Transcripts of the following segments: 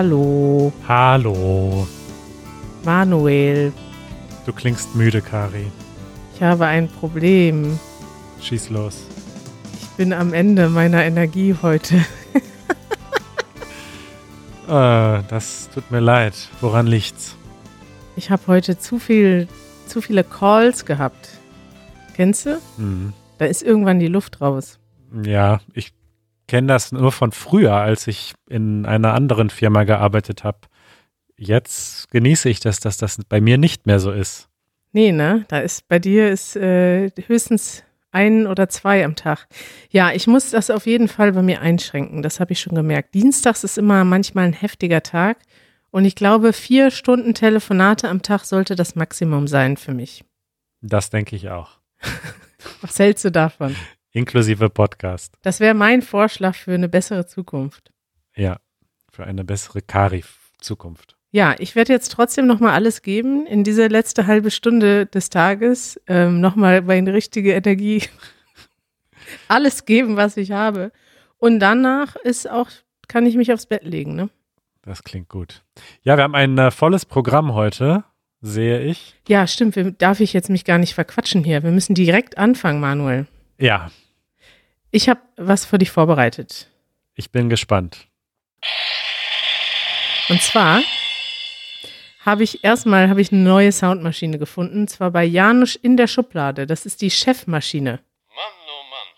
Hallo, Hallo. Manuel. Du klingst müde, Kari. Ich habe ein Problem. Schieß los. Ich bin am Ende meiner Energie heute. Äh, das tut mir leid. Woran liegt's? Ich habe heute zu viel, zu viele Calls gehabt. Kennst du? Hm. Da ist irgendwann die Luft raus. Ja, ich kenne das nur von früher, als ich in einer anderen Firma gearbeitet habe. Jetzt genieße ich das, dass das bei mir nicht mehr so ist. Nee, ne? Da ist bei dir ist äh, höchstens ein oder zwei am Tag. Ja, ich muss das auf jeden Fall bei mir einschränken. Das habe ich schon gemerkt. Dienstags ist immer manchmal ein heftiger Tag. Und ich glaube, vier Stunden Telefonate am Tag sollte das Maximum sein für mich. Das denke ich auch. Was hältst du davon? Inklusive Podcast. Das wäre mein Vorschlag für eine bessere Zukunft. Ja, für eine bessere Kari-Zukunft. Ja, ich werde jetzt trotzdem nochmal alles geben in diese letzte halbe Stunde des Tages. Ähm, nochmal meine richtige Energie. alles geben, was ich habe. Und danach ist auch, kann ich mich aufs Bett legen, ne? Das klingt gut. Ja, wir haben ein äh, volles Programm heute, sehe ich. Ja, stimmt. Wir, darf ich jetzt mich gar nicht verquatschen hier. Wir müssen direkt anfangen, Manuel. Ja, Ich habe was für dich vorbereitet. ich bin gespannt. Und zwar habe ich erstmal habe ich eine neue Soundmaschine gefunden, und zwar bei Janusz in der Schublade. Das ist die Chefmaschine. Mann, oh Mann.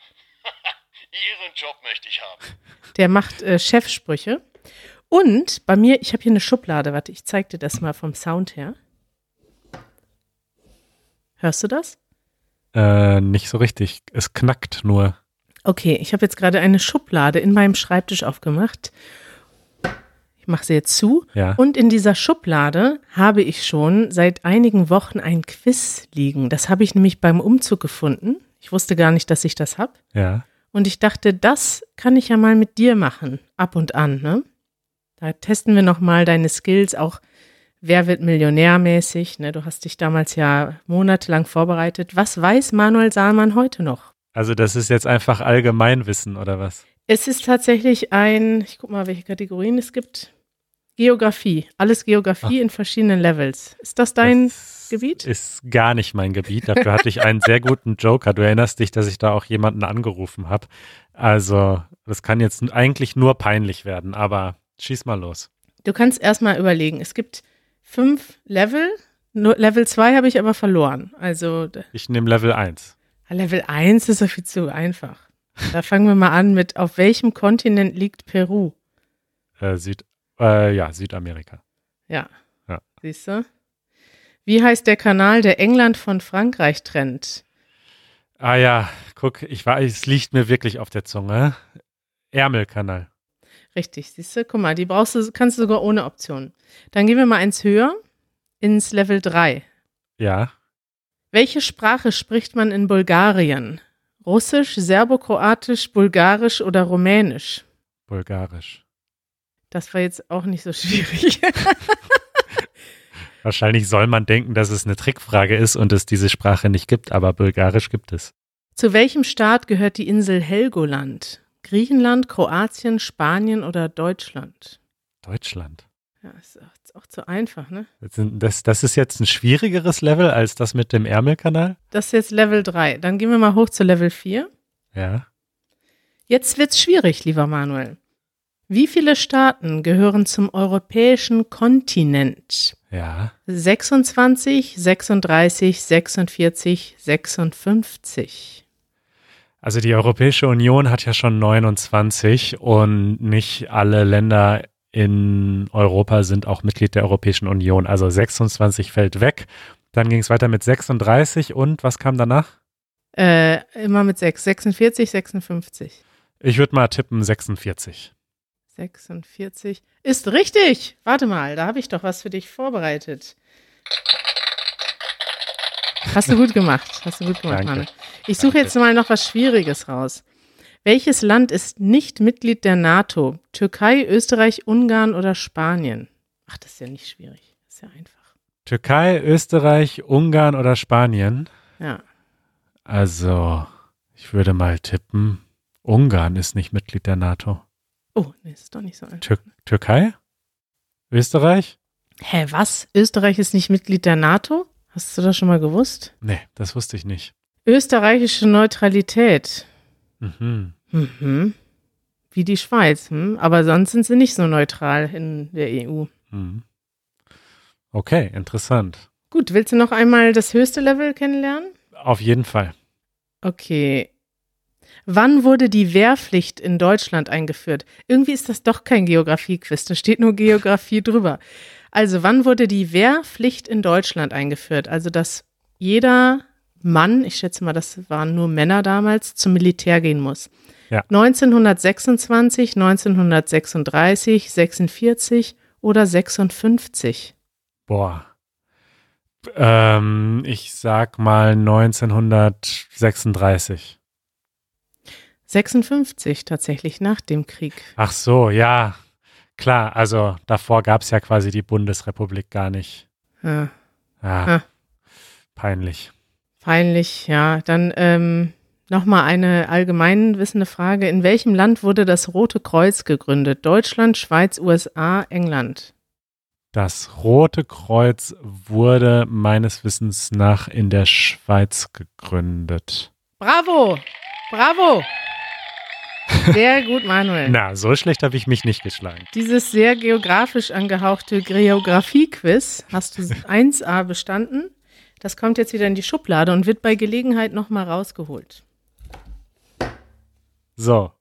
Ihren Job möchte ich haben. Der macht äh, Chefsprüche. Und bei mir, ich habe hier eine Schublade. Warte, ich zeig dir das mal vom Sound her. Hörst du das? Äh, nicht so richtig. Es knackt nur. Okay, ich habe jetzt gerade eine Schublade in meinem Schreibtisch aufgemacht. Ich mache sie jetzt zu. Ja. Und in dieser Schublade habe ich schon seit einigen Wochen ein Quiz liegen. Das habe ich nämlich beim Umzug gefunden. Ich wusste gar nicht, dass ich das habe. Ja. Und ich dachte, das kann ich ja mal mit dir machen, ab und an. Ne? Da testen wir nochmal deine Skills, auch wer wird millionärmäßig. Ne? Du hast dich damals ja monatelang vorbereitet. Was weiß Manuel Saalmann heute noch? Also das ist jetzt einfach Allgemeinwissen oder was? Es ist tatsächlich ein, ich guck mal, welche Kategorien es gibt. Geografie. Alles Geografie in verschiedenen Levels. Ist das dein das Gebiet? Ist gar nicht mein Gebiet. Dafür hatte ich einen sehr guten Joker. Du erinnerst dich, dass ich da auch jemanden angerufen habe. Also das kann jetzt eigentlich nur peinlich werden, aber schieß mal los. Du kannst erstmal überlegen. Es gibt fünf Level. Nur Level 2 habe ich aber verloren. Also Ich nehme Level 1. Level 1 ist ja viel zu einfach. Da fangen wir mal an mit, auf welchem Kontinent liegt Peru? Äh, Süd, äh, ja, Südamerika. Ja. Ja. Siehst du? Wie heißt der Kanal, der England von Frankreich trennt? Ah ja, guck, ich war, es liegt mir wirklich auf der Zunge. Ärmelkanal. Richtig, siehst du? Guck mal, die brauchst du, kannst du sogar ohne Option. Dann gehen wir mal eins höher, ins Level 3. Ja. Welche Sprache spricht man in Bulgarien? Russisch, Serbokroatisch, Bulgarisch oder Rumänisch? Bulgarisch. Das war jetzt auch nicht so schwierig. Wahrscheinlich soll man denken, dass es eine Trickfrage ist und es diese Sprache nicht gibt, aber Bulgarisch gibt es. Zu welchem Staat gehört die Insel Helgoland? Griechenland, Kroatien, Spanien oder Deutschland? Deutschland. Ja, ist auch, ist auch zu einfach, ne? Das, das ist jetzt ein schwierigeres Level als das mit dem Ärmelkanal. Das ist jetzt Level 3. Dann gehen wir mal hoch zu Level 4. Ja. Jetzt wird's schwierig, lieber Manuel. Wie viele Staaten gehören zum europäischen Kontinent? Ja. 26, 36, 46, 56. Also die Europäische Union hat ja schon 29 und nicht alle Länder in Europa sind auch Mitglied der Europäischen Union. Also 26 fällt weg. Dann ging es weiter mit 36 und was kam danach? Äh, immer mit 6. 46, 56. Ich würde mal tippen 46. 46. Ist richtig. Warte mal, da habe ich doch was für dich vorbereitet. Hast du gut gemacht. Hast du gut gemacht, Danke. Manuel. Ich suche jetzt mal noch was Schwieriges raus. Welches Land ist nicht Mitglied der NATO? Türkei, Österreich, Ungarn oder Spanien? Ach, das ist ja nicht schwierig. Das ist ja einfach. Türkei, Österreich, Ungarn oder Spanien? Ja. Also, ich würde mal tippen, Ungarn ist nicht Mitglied der NATO. Oh, nee, ist doch nicht so einfach. Tür Türkei? Österreich? Hä, was? Österreich ist nicht Mitglied der NATO? Hast du das schon mal gewusst? Nee, das wusste ich nicht. Österreichische Neutralität. Mhm. Mhm. Wie die Schweiz. Hm? Aber sonst sind sie nicht so neutral in der EU. Mhm. Okay, interessant. Gut, willst du noch einmal das höchste Level kennenlernen? Auf jeden Fall. Okay. Wann wurde die Wehrpflicht in Deutschland eingeführt? Irgendwie ist das doch kein Geografie-Quiz, da steht nur Geografie drüber. Also, wann wurde die Wehrpflicht in Deutschland eingeführt? Also, dass jeder Mann, ich schätze mal, das waren nur Männer damals, zum Militär gehen muss. Ja. 1926, 1936, 46 oder 56? Boah. Ähm, ich sag mal 1936. 56 tatsächlich nach dem Krieg. Ach so, ja. Klar, also davor gab es ja quasi die Bundesrepublik gar nicht. Ja, Ja, Ah. peinlich. Peinlich, ja. Dann ähm, nochmal eine allgemein wissende Frage. In welchem Land wurde das Rote Kreuz gegründet? Deutschland, Schweiz, USA, England? Das Rote Kreuz wurde meines Wissens nach in der Schweiz gegründet. Bravo! Bravo! Sehr gut, Manuel. Na, so schlecht habe ich mich nicht geschlagen. Dieses sehr geografisch angehauchte Geografie-Quiz hast du 1a bestanden. Das kommt jetzt wieder in die Schublade und wird bei Gelegenheit nochmal rausgeholt. So,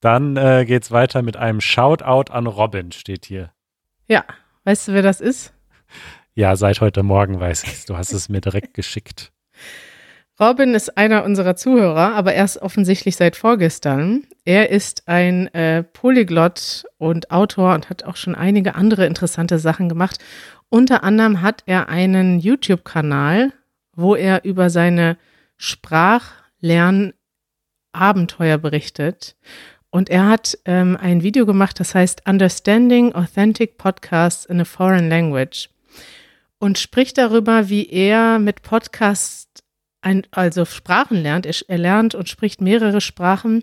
dann äh, geht's weiter mit einem Shoutout an Robin, steht hier. Ja, weißt du, wer das ist? Ja, seit heute Morgen weiß ich's. Du hast es mir direkt geschickt. Robin ist einer unserer Zuhörer, aber erst offensichtlich seit vorgestern. Er ist ein äh, Polyglott und Autor und hat auch schon einige andere interessante Sachen gemacht. Unter anderem hat er einen YouTube-Kanal, wo er über seine Sprachlernabenteuer berichtet. Und er hat ähm, ein Video gemacht, das heißt Understanding Authentic Podcasts in a Foreign Language. Und spricht darüber, wie er mit Podcasts ein, also Sprachen lernt. Er, er lernt und spricht mehrere Sprachen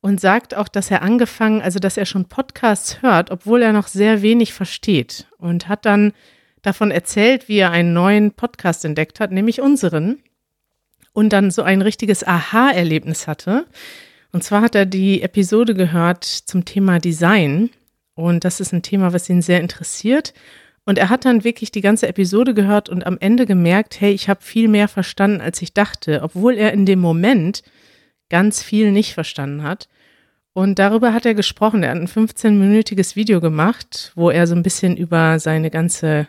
und sagt auch, dass er angefangen, also dass er schon Podcasts hört, obwohl er noch sehr wenig versteht. Und hat dann davon erzählt, wie er einen neuen Podcast entdeckt hat, nämlich unseren. Und dann so ein richtiges Aha-Erlebnis hatte. Und zwar hat er die Episode gehört zum Thema Design. Und das ist ein Thema, was ihn sehr interessiert. Und er hat dann wirklich die ganze Episode gehört und am Ende gemerkt, hey, ich habe viel mehr verstanden, als ich dachte, obwohl er in dem Moment ganz viel nicht verstanden hat. Und darüber hat er gesprochen. Er hat ein 15-minütiges Video gemacht, wo er so ein bisschen über seine ganze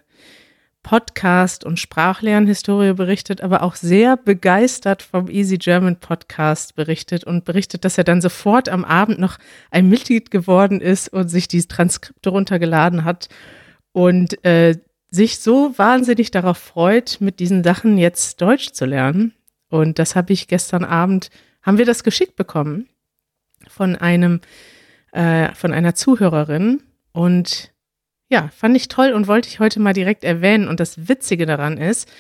Podcast- und Sprachlernhistorie berichtet, aber auch sehr begeistert vom Easy German Podcast berichtet und berichtet, dass er dann sofort am Abend noch ein Mitglied geworden ist und sich die Transkripte runtergeladen hat und äh, sich so wahnsinnig darauf freut, mit diesen Sachen jetzt Deutsch zu lernen. Und das habe ich gestern Abend, haben wir das geschickt bekommen von einem, äh, von einer Zuhörerin. Und ja, fand ich toll und wollte ich heute mal direkt erwähnen. Und das Witzige daran ist,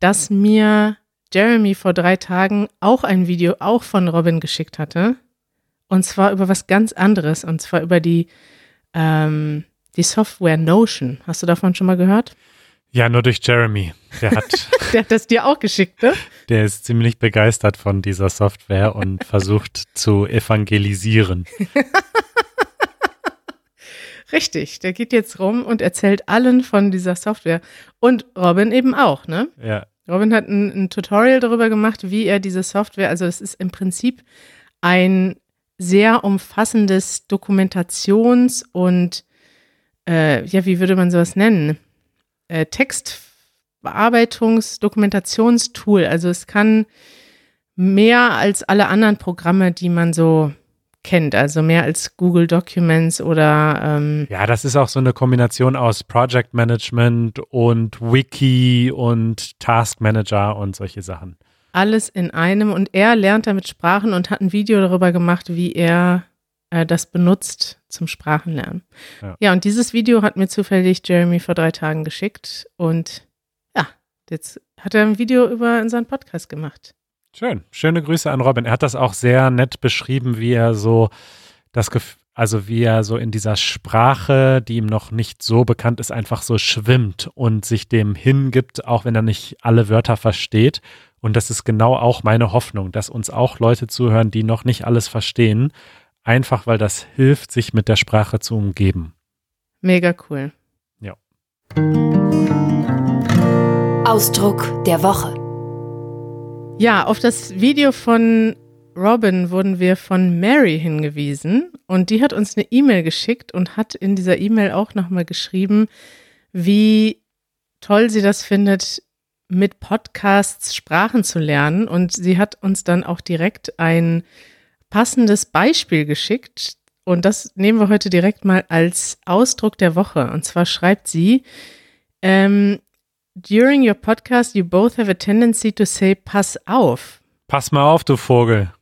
dass mir Jeremy vor drei Tagen auch ein Video auch von Robin geschickt hatte. Und zwar über was ganz anderes. Und zwar über die, ähm, die Software Notion. Hast du davon schon mal gehört? Ja, nur durch Jeremy. Der hat, Der hat das dir auch geschickt, ne? der ist ziemlich begeistert von dieser Software und versucht zu evangelisieren. Richtig. Der geht jetzt rum und erzählt allen von dieser Software. Und Robin eben auch, ne? Ja, Robin hat ein, ein Tutorial darüber gemacht, wie er diese Software, also es ist im Prinzip ein sehr umfassendes Dokumentations- und, äh, ja, wie würde man sowas nennen? Äh, Textbearbeitungs-, Dokumentationstool. Also es kann mehr als alle anderen Programme, die man so kennt, also mehr als Google Documents oder ähm, Ja, das ist auch so eine Kombination aus Project Management und Wiki und Task Manager und solche Sachen. alles in einem und er lernt damit Sprachen und hat ein Video darüber gemacht, wie er äh, das benutzt zum Sprachenlernen. Ja. Ja. und dieses Video hat mir zufällig Jeremy vor drei Tagen geschickt und ja, jetzt hat er ein Video über unseren Podcast gemacht. Schön. Schöne Grüße an Robin. Er hat das auch sehr nett beschrieben, wie er so das Gefühl, also wie er so in dieser Sprache, die ihm noch nicht so bekannt ist, einfach so schwimmt und sich dem hingibt, auch wenn er nicht alle Wörter versteht. Und das ist genau auch meine Hoffnung, dass uns auch Leute zuhören, die noch nicht alles verstehen, einfach weil das hilft, sich mit der Sprache zu umgeben. Mega cool. Ja. Ausdruck der Woche. Ja, auf das Video von Robin wurden wir von Mary hingewiesen und die hat uns eine E-Mail geschickt und hat in dieser E-Mail auch nochmal geschrieben, wie toll sie das findet, mit Podcasts Sprachen zu lernen. Und sie hat uns dann auch direkt ein passendes Beispiel geschickt. Und das nehmen wir heute direkt mal als Ausdruck der Woche. Und zwar schreibt sie, ähm, During your podcast, you both have a tendency to say, pass auf. Pass mal auf, du Vogel.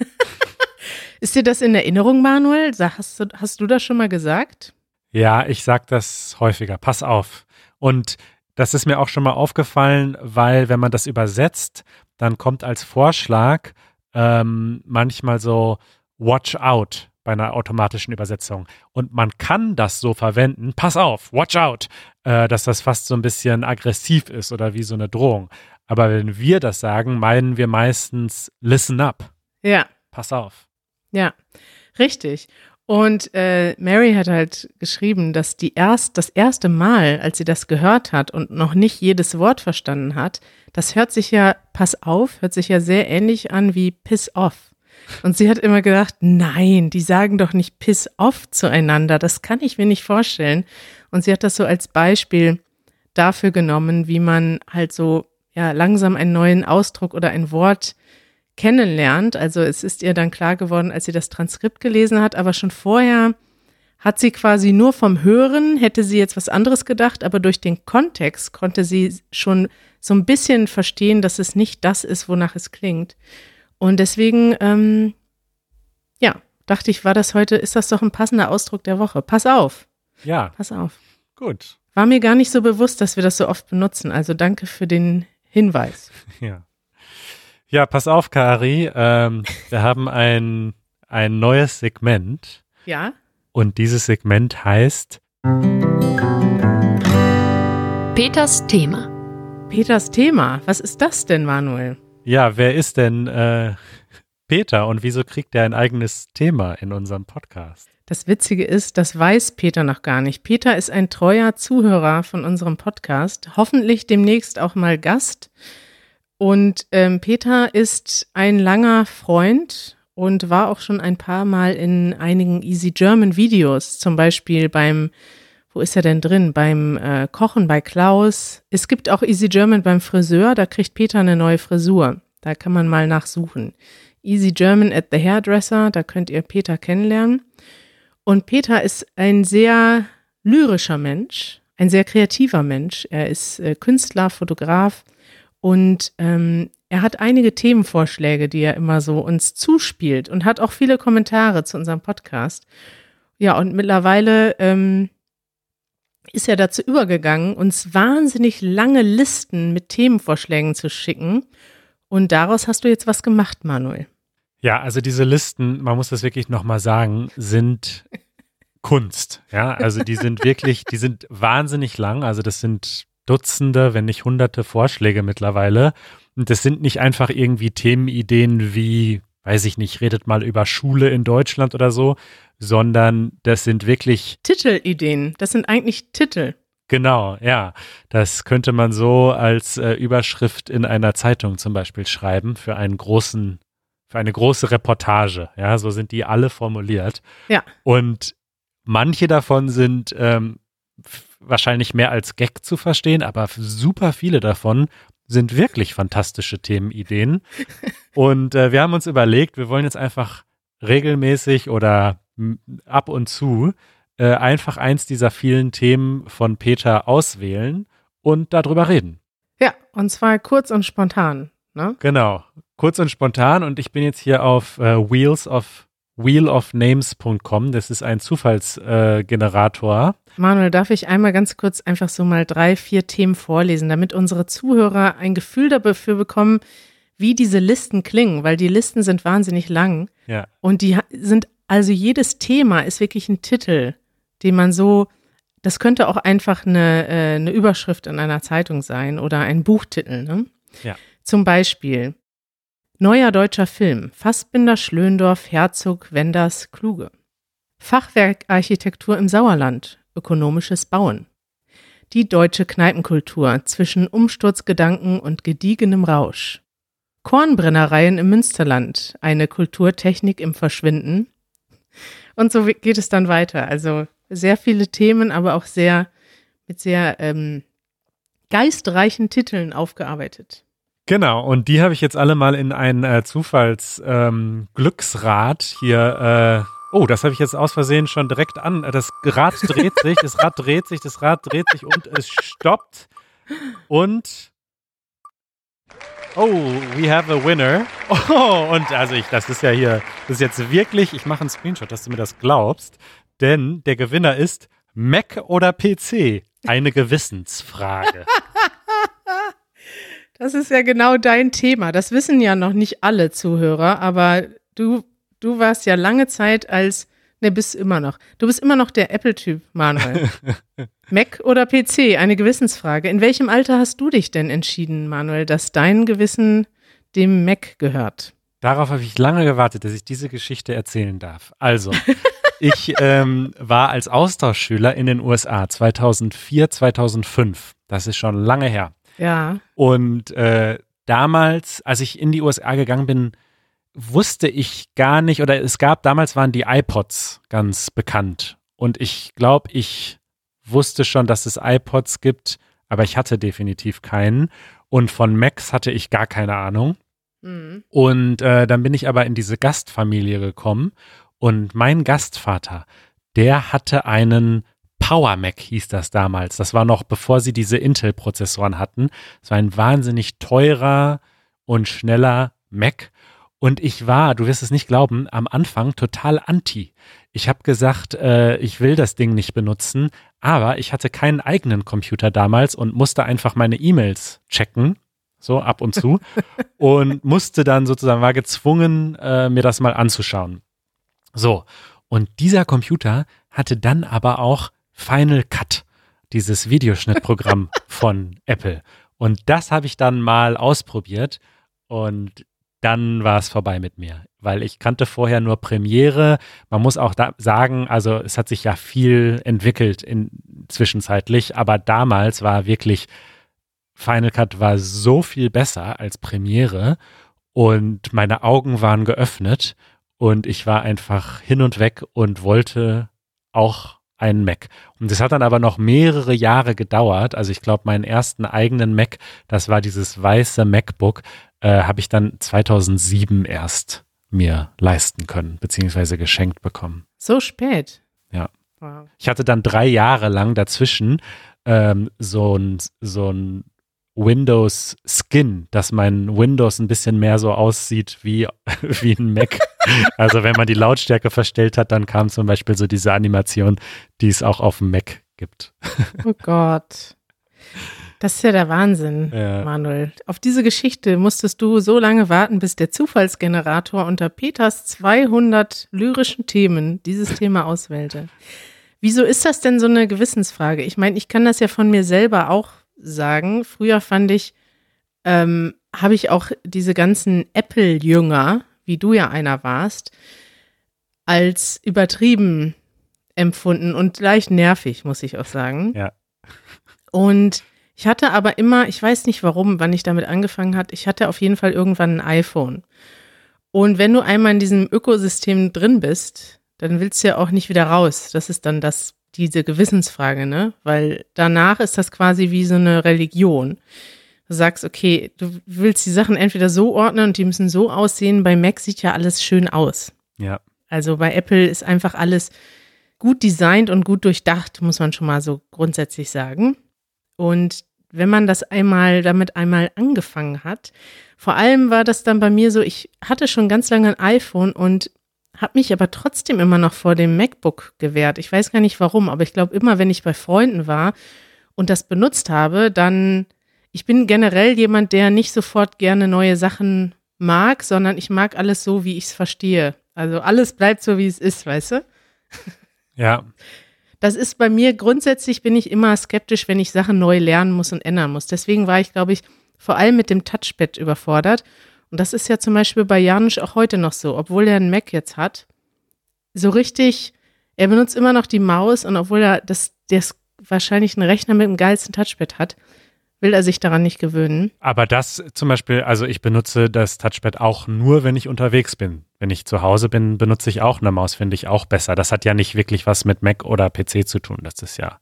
Ist dir das in Erinnerung, Manuel? Hast du, hast du das schon mal gesagt? Ja, ich sag das häufiger. Pass auf. Und das ist mir auch schon mal aufgefallen, weil wenn man das übersetzt, dann kommt als Vorschlag ähm, manchmal so Watch out bei einer automatischen Übersetzung. Und man kann das so verwenden, pass auf, watch out, äh, dass das fast so ein bisschen aggressiv ist oder wie so eine Drohung. Aber wenn wir das sagen, meinen wir meistens listen up. Ja. Pass auf. Ja, richtig. Und äh, Mary hat halt geschrieben, dass die erst das erste Mal, als sie das gehört hat und noch nicht jedes Wort verstanden hat, das hört sich ja, pass auf, hört sich ja sehr ähnlich an wie piss off. Und sie hat immer gedacht, nein, die sagen doch nicht piss off zueinander, das kann ich mir nicht vorstellen. Und sie hat das so als Beispiel dafür genommen, wie man halt so ja langsam einen neuen Ausdruck oder ein Wort kennenlernt. Also es ist ihr dann klar geworden, als sie das Transkript gelesen hat, aber schon vorher hat sie quasi nur vom Hören, hätte sie jetzt was anderes gedacht, aber durch den Kontext konnte sie schon so ein bisschen verstehen, dass es nicht das ist, wonach es klingt. Und deswegen, ähm, ja, dachte ich, war das heute, ist das doch ein passender Ausdruck der Woche. Pass auf. Ja. Pass auf. Gut. War mir gar nicht so bewusst, dass wir das so oft benutzen. Also danke für den Hinweis. Ja. Ja, pass auf, Kari. Ähm, wir haben ein, ein neues Segment. Ja. Und dieses Segment heißt Peters Thema. Peters Thema. Was ist das denn, Manuel? Ja, wer ist denn äh, Peter und wieso kriegt er ein eigenes Thema in unserem Podcast? Das Witzige ist, das weiß Peter noch gar nicht. Peter ist ein treuer Zuhörer von unserem Podcast, hoffentlich demnächst auch mal Gast. Und ähm, Peter ist ein langer Freund und war auch schon ein paar Mal in einigen Easy German Videos, zum Beispiel beim, wo ist er denn drin? Beim äh, Kochen bei Klaus. Es gibt auch Easy German beim Friseur, da kriegt Peter eine neue Frisur. Da kann man mal nachsuchen. Easy German at the Hairdresser, da könnt ihr Peter kennenlernen. Und Peter ist ein sehr lyrischer Mensch, ein sehr kreativer Mensch. Er ist äh, Künstler, Fotograf und ähm, er hat einige Themenvorschläge, die er immer so uns zuspielt und hat auch viele Kommentare zu unserem Podcast. Ja, und mittlerweile ähm, ist er dazu übergegangen, uns wahnsinnig lange Listen mit Themenvorschlägen zu schicken. Und daraus hast du jetzt was gemacht, Manuel. Ja, also diese Listen, man muss das wirklich nochmal sagen, sind Kunst. Ja, also die sind wirklich, die sind wahnsinnig lang. Also das sind Dutzende, wenn nicht hunderte Vorschläge mittlerweile. Und das sind nicht einfach irgendwie Themenideen wie, weiß ich nicht, redet mal über Schule in Deutschland oder so, sondern das sind wirklich Titelideen. Das sind eigentlich Titel. Genau, ja. Das könnte man so als äh, Überschrift in einer Zeitung zum Beispiel schreiben für einen großen, für eine große Reportage. Ja, so sind die alle formuliert. Ja. Und manche davon sind ähm, wahrscheinlich mehr als Gag zu verstehen, aber super viele davon sind wirklich fantastische Themenideen. und äh, wir haben uns überlegt, wir wollen jetzt einfach regelmäßig oder ab und zu äh, einfach eins dieser vielen Themen von Peter auswählen und darüber reden. Ja, und zwar kurz und spontan. Ne? Genau, kurz und spontan. Und ich bin jetzt hier auf äh, Wheels of wheelofnames.com. Das ist ein Zufallsgenerator. Äh, Manuel, darf ich einmal ganz kurz einfach so mal drei, vier Themen vorlesen, damit unsere Zuhörer ein Gefühl dafür bekommen, wie diese Listen klingen, weil die Listen sind wahnsinnig lang ja. und die sind Also jedes Thema ist wirklich ein Titel, den man so, das könnte auch einfach eine, äh, eine Überschrift in einer Zeitung sein oder ein Buchtitel. Ne? Ja. Zum Beispiel Neuer deutscher Film, Fassbinder, Schlöndorff, Herzog, Wenders, Kluge. Fachwerkarchitektur im Sauerland, ökonomisches Bauen. Die deutsche Kneipenkultur zwischen Umsturzgedanken und gediegenem Rausch. Kornbrennereien im Münsterland, eine Kulturtechnik im Verschwinden. Und so geht es dann weiter. Also sehr viele Themen, aber auch sehr mit sehr ähm, geistreichen Titeln aufgearbeitet. Genau, und die habe ich jetzt alle mal in ein äh, Zufalls-Glücksrad ähm, hier. Äh, oh, das habe ich jetzt aus Versehen schon direkt an. Das Rad dreht sich, das Rad dreht sich, das Rad dreht sich und es stoppt. Und. Oh, we have a winner. Oh, und also ich, das ist ja hier, das ist jetzt wirklich, ich mache einen Screenshot, dass du mir das glaubst. Denn der Gewinner ist Mac oder PC. Eine Gewissensfrage. Das ist ja genau dein Thema. Das wissen ja noch nicht alle Zuhörer, aber du, du warst ja lange Zeit als, ne, bist immer noch. Du bist immer noch der Apple-Typ, Manuel. Mac oder PC? Eine Gewissensfrage. In welchem Alter hast du dich denn entschieden, Manuel, dass dein Gewissen dem Mac gehört? Darauf habe ich lange gewartet, dass ich diese Geschichte erzählen darf. Also, ich ähm, war als Austauschschüler in den USA 2004, 2005. Das ist schon lange her. Ja. Und äh, damals, als ich in die USA gegangen bin, wusste ich gar nicht, oder es gab, damals waren die iPods ganz bekannt. Und ich glaube, ich wusste schon, dass es iPods gibt, aber ich hatte definitiv keinen. Und von Macs hatte ich gar keine Ahnung. Mhm. Und äh, dann bin ich aber in diese Gastfamilie gekommen. Und mein Gastvater, der hatte einen Power Mac hieß das damals. Das war noch bevor sie diese Intel-Prozessoren hatten. Es war ein wahnsinnig teurer und schneller Mac. Und ich war, du wirst es nicht glauben, am Anfang total anti. Ich habe gesagt, äh, ich will das Ding nicht benutzen, aber ich hatte keinen eigenen Computer damals und musste einfach meine E-Mails checken, so ab und zu, und musste dann sozusagen, war gezwungen, äh, mir das mal anzuschauen. So, und dieser Computer hatte dann aber auch Final Cut, dieses Videoschnittprogramm von Apple. Und das habe ich dann mal ausprobiert und dann war es vorbei mit mir, weil ich kannte vorher nur Premiere. Man muss auch da sagen, also es hat sich ja viel entwickelt in, zwischenzeitlich, aber damals war wirklich Final Cut war so viel besser als Premiere und meine Augen waren geöffnet und ich war einfach hin und weg und wollte auch einen Mac. Und das hat dann aber noch mehrere Jahre gedauert. Also ich glaube, meinen ersten eigenen Mac, das war dieses weiße MacBook, äh, habe ich dann 2007 erst mir leisten können, beziehungsweise geschenkt bekommen. So spät. Ja. Wow. Ich hatte dann drei Jahre lang dazwischen ähm, so ein, so ein Windows Skin, dass mein Windows ein bisschen mehr so aussieht wie, wie ein Mac. also wenn man die Lautstärke verstellt hat, dann kam zum Beispiel so diese Animation, die es auch auf dem Mac gibt. Oh Gott. Das ist ja der Wahnsinn, Ja. Manuel. Auf diese Geschichte musstest du so lange warten, bis der Zufallsgenerator unter Peters 200 lyrischen Themen dieses Thema auswählte. Wieso ist das denn so eine Gewissensfrage? Ich meine, ich kann das ja von mir selber auch sagen. Früher fand ich, ähm, habe ich auch diese ganzen Apple-Jünger, wie du ja einer warst, als übertrieben empfunden und leicht nervig, muss ich auch sagen. Ja. Und ich hatte aber immer, ich weiß nicht warum, wann ich damit angefangen hat, ich hatte auf jeden Fall irgendwann ein iPhone. Und wenn du einmal in diesem Ökosystem drin bist, dann willst du ja auch nicht wieder raus. Das ist dann das, diese Gewissensfrage, ne? Weil danach ist das quasi wie so eine Religion. Du sagst, okay, du willst die Sachen entweder so ordnen und die müssen so aussehen. Bei Mac sieht ja alles schön aus. Ja. Also bei Apple ist einfach alles gut designt und gut durchdacht, muss man schon mal so grundsätzlich sagen. Und wenn man das einmal damit einmal angefangen hat, vor allem war das dann bei mir so, ich hatte schon ganz lange ein iPhone und habe mich aber trotzdem immer noch vor dem MacBook gewehrt. Ich weiß gar nicht warum, aber ich glaube immer, wenn ich bei Freunden war und das benutzt habe, dann ich bin generell jemand, der nicht sofort gerne neue Sachen mag, sondern ich mag alles so, wie ich es verstehe. Also alles bleibt so, wie es ist, weißt du? Ja, Das ist bei mir grundsätzlich bin ich immer skeptisch, wenn ich Sachen neu lernen muss und ändern muss. Deswegen war ich, glaube ich, vor allem mit dem Touchpad überfordert. Und das ist ja zum Beispiel bei Janusz auch heute noch so, obwohl er einen Mac jetzt hat. So richtig, er benutzt immer noch die Maus und obwohl er das, das wahrscheinlich einen Rechner mit dem geilsten Touchpad hat, will er sich daran nicht gewöhnen. Aber das zum Beispiel, also ich benutze das Touchpad auch nur, wenn ich unterwegs bin. Wenn ich zu Hause bin, benutze ich auch eine Maus, finde ich auch besser. Das hat ja nicht wirklich was mit Mac oder PC zu tun. Das ist ja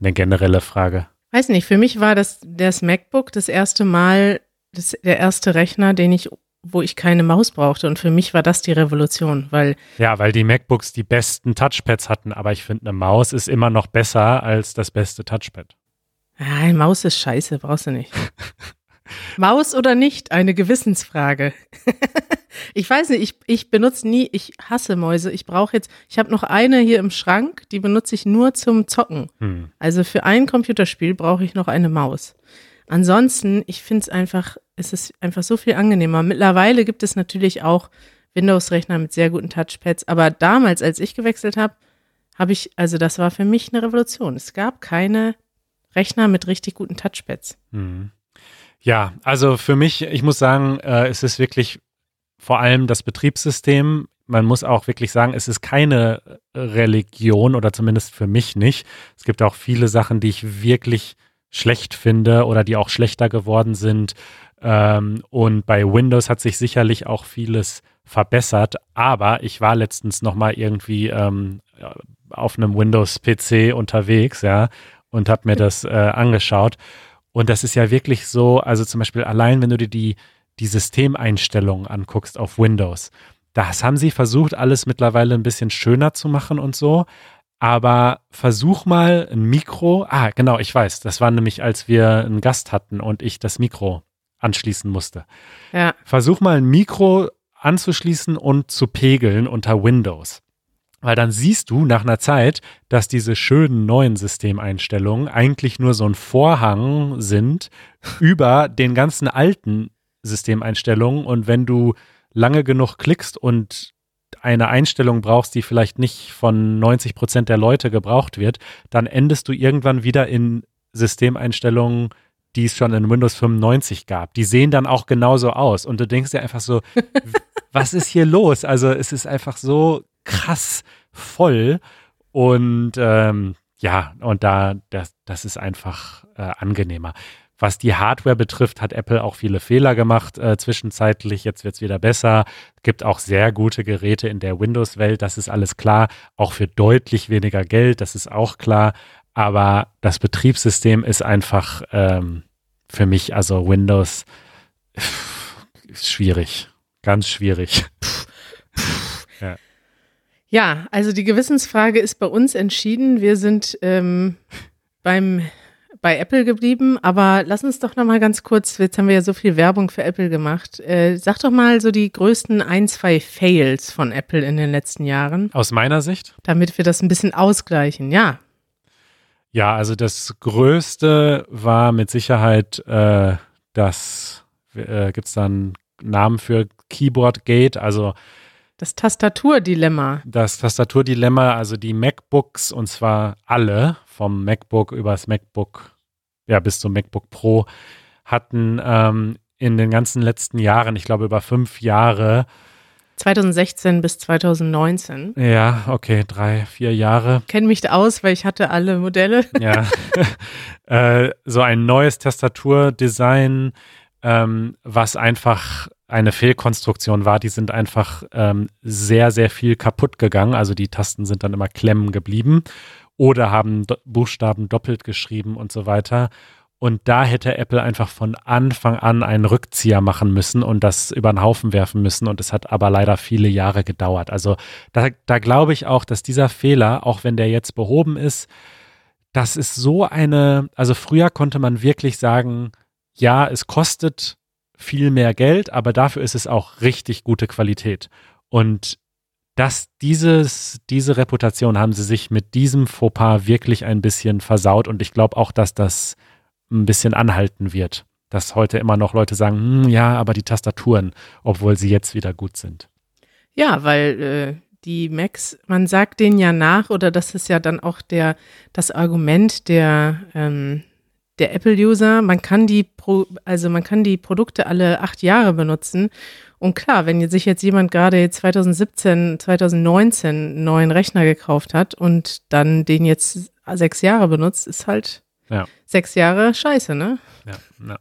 eine generelle Frage. Weiß nicht, für mich war das, das MacBook das erste Mal, das, der erste Rechner, den ich, wo ich keine Maus brauchte. Und für mich war das die Revolution, weil Ja, weil die MacBooks die besten Touchpads hatten, aber ich finde, eine Maus ist immer noch besser als das beste Touchpad. Ja, eine Maus ist scheiße, brauchst du nicht. Maus oder nicht, eine Gewissensfrage. ich weiß nicht, ich, ich benutze nie, ich hasse Mäuse. Ich brauche jetzt, ich habe noch eine hier im Schrank, die benutze ich nur zum Zocken. Hm. Also für ein Computerspiel brauche ich noch eine Maus. Ansonsten, ich finde es einfach, es ist einfach so viel angenehmer. Mittlerweile gibt es natürlich auch Windows-Rechner mit sehr guten Touchpads, aber damals, als ich gewechselt habe, habe ich, also das war für mich eine Revolution. Es gab keine Rechner mit richtig guten Touchpads. Hm. Ja, also für mich, ich muss sagen, äh, es ist wirklich vor allem das Betriebssystem. Man muss auch wirklich sagen, es ist keine Religion oder zumindest für mich nicht. Es gibt auch viele Sachen, die ich wirklich schlecht finde oder die auch schlechter geworden sind. Ähm, und bei Windows hat sich sicherlich auch vieles verbessert. Aber ich war letztens noch mal irgendwie ähm, auf einem Windows-PC unterwegs, ja, und habe mir das äh, angeschaut. Und das ist ja wirklich so, also zum Beispiel allein, wenn du dir die, die Systemeinstellungen anguckst auf Windows, das haben sie versucht, alles mittlerweile ein bisschen schöner zu machen und so. Aber versuch mal ein Mikro. Ah, genau, ich weiß. Das war nämlich, als wir einen Gast hatten und ich das Mikro anschließen musste. Ja, Versuch mal ein Mikro anzuschließen und zu pegeln unter Windows. Weil dann siehst du nach einer Zeit, dass diese schönen neuen Systemeinstellungen eigentlich nur so ein Vorhang sind über den ganzen alten Systemeinstellungen. Und wenn du lange genug klickst und eine Einstellung brauchst, die vielleicht nicht von 90 Prozent der Leute gebraucht wird, dann endest du irgendwann wieder in Systemeinstellungen, die es schon in Windows 95 gab. Die sehen dann auch genauso aus. Und du denkst dir einfach so, was ist hier los? Also es ist einfach so krass voll. Und ähm, ja, und da, das, das ist einfach äh, angenehmer. Was die Hardware betrifft, hat Apple auch viele Fehler gemacht äh, zwischenzeitlich. Jetzt wird's wieder besser. Gibt auch sehr gute Geräte in der Windows-Welt, das ist alles klar. Auch für deutlich weniger Geld, das ist auch klar. Aber das Betriebssystem ist einfach ähm, für mich, also Windows, schwierig. Ganz schwierig. ja, also die Gewissensfrage ist bei uns entschieden. Wir sind ähm, beim bei Apple geblieben, aber lass uns doch noch mal ganz kurz, jetzt haben wir ja so viel Werbung für Apple gemacht. Äh, sag doch mal so die größten ein, zwei Fails von Apple in den letzten Jahren, Aus meiner Sicht damit wir das ein bisschen ausgleichen. Ja, Ja, also das Größte war mit Sicherheit äh, das, äh, gibt es da einen Namen für Keyboard Gate, also das Tastaturdilemma. das Tastaturdilemma, also die MacBooks und zwar alle, vom MacBook übers MacBook, ja, bis zum MacBook Pro, hatten ähm, in den ganzen letzten Jahren, ich glaube über fünf Jahre, 2016 bis 2019. ja, okay, drei, vier Jahre, Kenne mich aus, weil ich hatte alle Modelle. ja, äh, so ein neues Tastaturdesign, ähm, was einfach eine Fehlkonstruktion war. Die sind einfach ähm, sehr, sehr viel kaputt gegangen. Also die Tasten sind dann immer klemmen geblieben oder haben do Buchstaben doppelt geschrieben und so weiter. Und da hätte Apple einfach von Anfang an einen Rückzieher machen müssen und das über den Haufen werfen müssen. Und es hat aber leider viele Jahre gedauert. Also da, da glaube ich auch, dass dieser Fehler, auch wenn der jetzt behoben ist, das ist so eine, also früher konnte man wirklich sagen, ja, es kostet viel mehr Geld, aber dafür ist es auch richtig gute Qualität. Und das, dieses, diese Reputation haben sie sich mit diesem Fauxpas wirklich ein bisschen versaut und ich glaube auch, dass das ein bisschen anhalten wird. dass heute immer noch Leute sagen, hm, ja, aber die Tastaturen, obwohl sie jetzt wieder gut sind. Ja, weil äh, die Macs, man sagt denen ja nach, oder das ist ja dann auch der, das Argument der, ähm, der Apple-User, man kann die Pro, also man kann die Produkte alle acht Jahre benutzen. Und klar, wenn sich jetzt jemand gerade 2017, 2019 einen neuen Rechner gekauft hat und dann den jetzt sechs Jahre benutzt, ist halt Ja. sechs Jahre scheiße, ne? Ja, ja.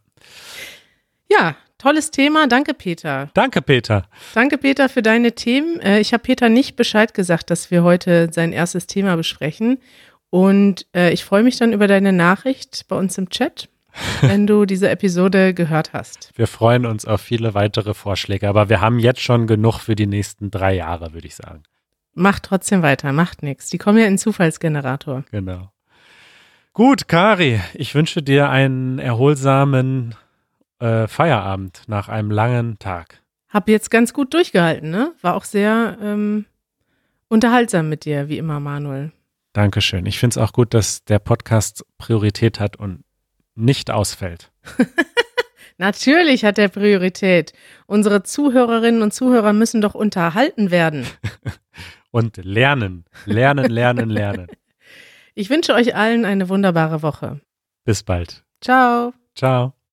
Ja, tolles Thema. Danke, Peter. Danke, Peter. Danke, Peter, für deine Themen. Äh, Ich habe Peter nicht Bescheid gesagt, dass wir heute sein erstes Thema besprechen. Und äh, ich freue mich dann über deine Nachricht bei uns im Chat, wenn du diese Episode gehört hast. Wir freuen uns auf viele weitere Vorschläge, aber wir haben jetzt schon genug für die nächsten drei Jahre, würde ich sagen. Macht trotzdem weiter, macht nichts. Die kommen ja in Zufallsgenerator. Genau. Gut, Kari, ich wünsche dir einen erholsamen äh, Feierabend nach einem langen Tag. Hab jetzt ganz gut durchgehalten, ne? War auch sehr ähm, unterhaltsam mit dir, wie immer, Manuel. Dankeschön. Ich finde es auch gut, dass der Podcast Priorität hat und nicht ausfällt. Natürlich hat er Priorität. Unsere Zuhörerinnen und Zuhörer müssen doch unterhalten werden. Und lernen, lernen, lernen, lernen. Ich wünsche euch allen eine wunderbare Woche. Bis bald. Ciao. Ciao.